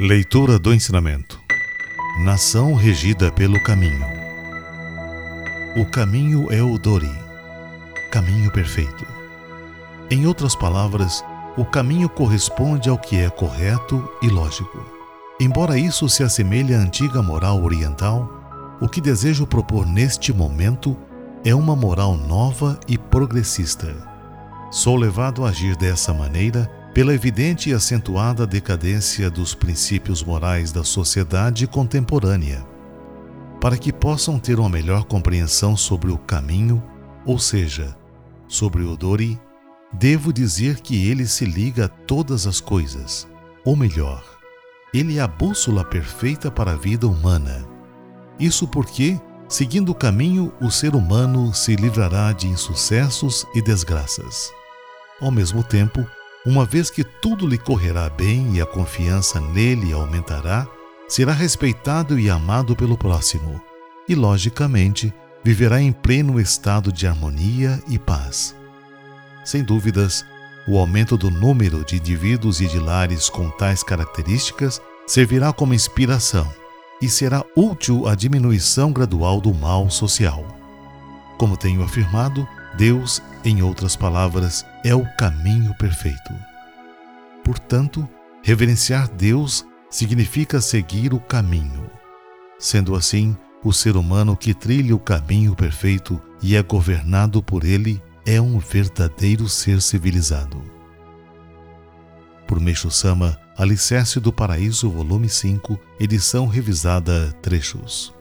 Leitura do Ensinamento. Nação regida pelo caminho. O caminho é o Dori, caminho perfeito. Em outras palavras, o caminho corresponde ao que é correto e lógico. Embora isso se assemelhe à antiga moral oriental, o que desejo propor neste momento é uma moral nova e progressista. Sou levado a agir dessa maneira pela evidente e acentuada decadência dos princípios morais da sociedade contemporânea, para que possam ter uma melhor compreensão sobre o caminho, ou seja, sobre o Dori, devo dizer que ele se liga a todas as coisas, ou melhor, ele é a bússola perfeita para a vida humana. Isso porque, seguindo o caminho, o ser humano se livrará de insucessos e desgraças. Ao mesmo tempo, uma vez que tudo lhe correrá bem e a confiança nele aumentará, será respeitado e amado pelo próximo, e, logicamente, viverá em pleno estado de harmonia e paz. Sem dúvidas, o aumento do número de indivíduos e de lares com tais características servirá como inspiração e será útil à diminuição gradual do mal social. Como tenho afirmado, Deus, em outras palavras, é o caminho perfeito. Portanto, reverenciar Deus significa seguir o caminho. Sendo assim, o ser humano que trilha o caminho perfeito e é governado por ele é um verdadeiro ser civilizado. Por Meixo Sama, Alicerce do Paraíso, volume 5, edição revisada Trechos.